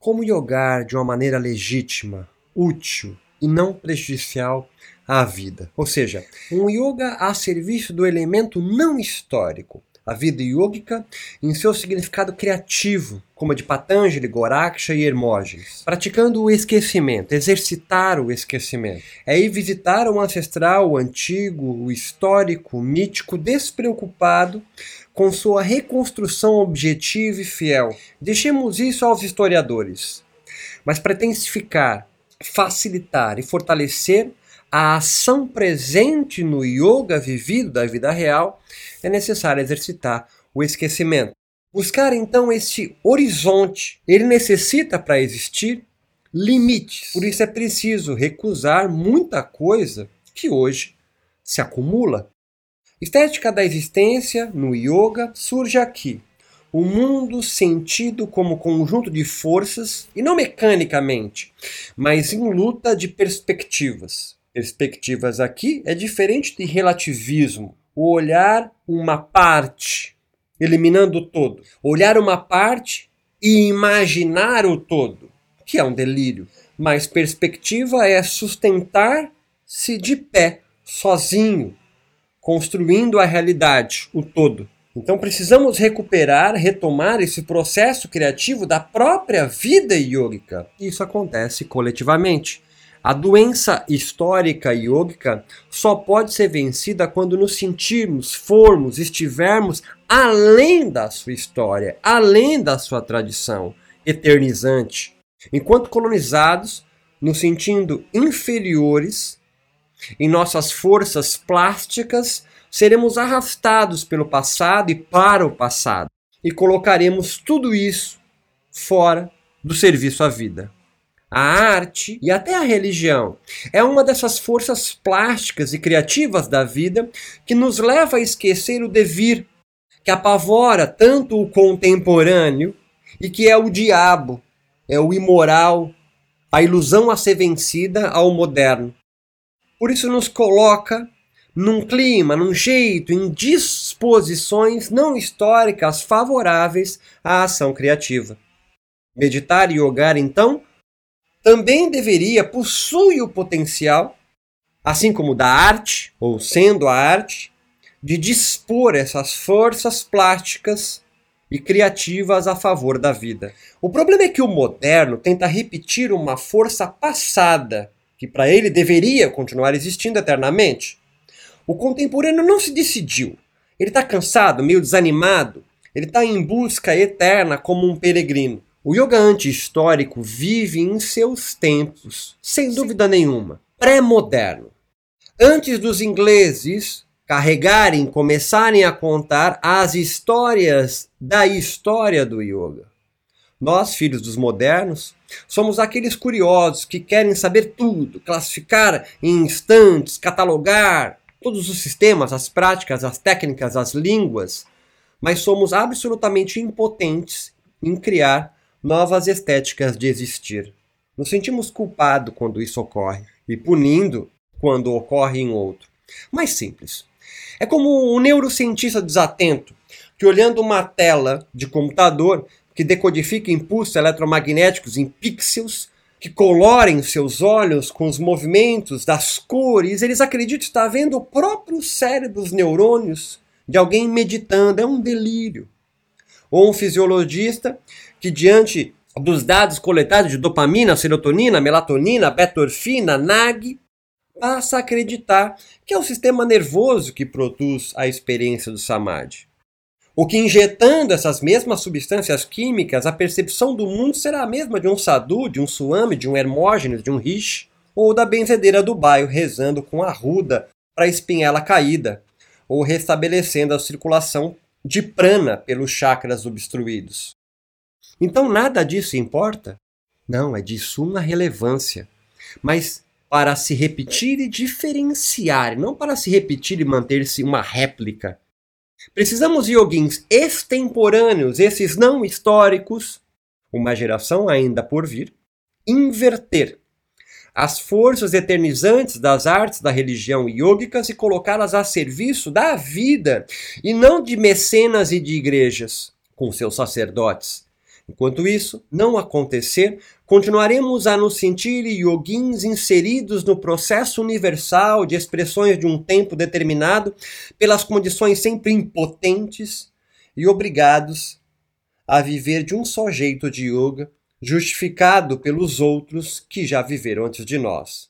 Como yogar de uma maneira legítima, útil e não prejudicial à vida. Ou seja, um yoga a serviço do elemento não histórico, a vida yógica em seu significado criativo, como a de Patanjali, Goraksha e Hermógenes. Praticando o esquecimento, exercitar o esquecimento. É ir visitar o ancestral, o antigo, o histórico, o mítico, despreocupado com sua reconstrução objetiva e fiel. Deixemos isso aos historiadores. Mas para intensificar, facilitar e fortalecer a ação presente no yoga vivido da vida real, é necessário exercitar o esquecimento. Buscar então esse horizonte, ele necessita para existir limites. Por isso é preciso recusar muita coisa que hoje se acumula. Estética da existência no yoga surge aqui. O mundo sentido como conjunto de forças, e não mecanicamente, mas em luta de perspectivas. Perspectivas aqui é diferente de relativismo, o olhar uma parte, eliminando o todo. Olhar uma parte e imaginar o todo, que é um delírio. Mas perspectiva é sustentar-se de pé, sozinho, construindo a realidade, o todo. Então precisamos recuperar, retomar esse processo criativo da própria vida yógica. Isso acontece coletivamente. A doença histórica yógica só pode ser vencida quando nos sentirmos, formos, estivermos além da sua história, além da sua tradição eternizante. Enquanto colonizados, nos sentindo inferiores em nossas forças plásticas, seremos arrastados pelo passado e para o passado, e colocaremos tudo isso fora do serviço à vida. A arte e até a religião é uma dessas forças plásticas e criativas da vida que nos leva a esquecer o devir, que apavora tanto o contemporâneo e que é o diabo, é o imoral, a ilusão a ser vencida ao moderno. Por isso nos coloca num clima, num jeito, em disposições não históricas favoráveis à ação criativa. Meditar e yogar, então, também deveria possuir o potencial, assim como da arte, ou sendo a arte, de dispor essas forças plásticas e criativas a favor da vida. O problema é que o moderno tenta repetir uma força passada que para ele deveria continuar existindo eternamente. O contemporâneo não se decidiu. Ele está cansado, meio desanimado. Ele está em busca eterna como um peregrino. O yoga anti-histórico vive em seus tempos, sem dúvida nenhuma, pré-moderno. Antes dos ingleses carregarem, começarem a contar as histórias da história do yoga. Nós, filhos dos modernos, somos aqueles curiosos que querem saber tudo, classificar em instantes, catalogar todos os sistemas, as práticas, as técnicas, as línguas, mas somos absolutamente impotentes em criar novas estéticas de existir. Nos sentimos culpados quando isso ocorre e punindo quando ocorre em outro. Mais simples. É como um neurocientista desatento que, olhando uma tela de computador, que decodifica impulsos eletromagnéticos em pixels, que colorem seus olhos com os movimentos das cores, eles acreditam estar vendo o próprio cérebro, os neurônios de alguém meditando. É um delírio. Ou um fisiologista que, diante dos dados coletados de dopamina, serotonina, melatonina, betorfina, NAG, passa a acreditar que é o sistema nervoso que produz a experiência do samadhi. O que injetando essas mesmas substâncias químicas, a percepção do mundo será a mesma de um sadhu, de um suame, de um hermógenes, de um rishi, ou da benzedeira do bairro rezando com a ruda para a espinhela caída, ou restabelecendo a circulação de prana pelos chakras obstruídos. Então nada disso importa? Não, é de suma relevância. Mas para se repetir e diferenciar, não para se repetir e manter-se uma réplica. Precisamos de yogins extemporâneos, esses não históricos, uma geração ainda por vir, inverter as forças eternizantes das artes da religião yógicas e colocá-las a serviço da vida e não de mecenas e de igrejas com seus sacerdotes. Enquanto isso não acontecer, continuaremos a nos sentir yoguins inseridos no processo universal de expressões de um tempo determinado, pelas condições sempre impotentes e obrigados a viver de um só jeito de yoga, justificado pelos outros que já viveram antes de nós.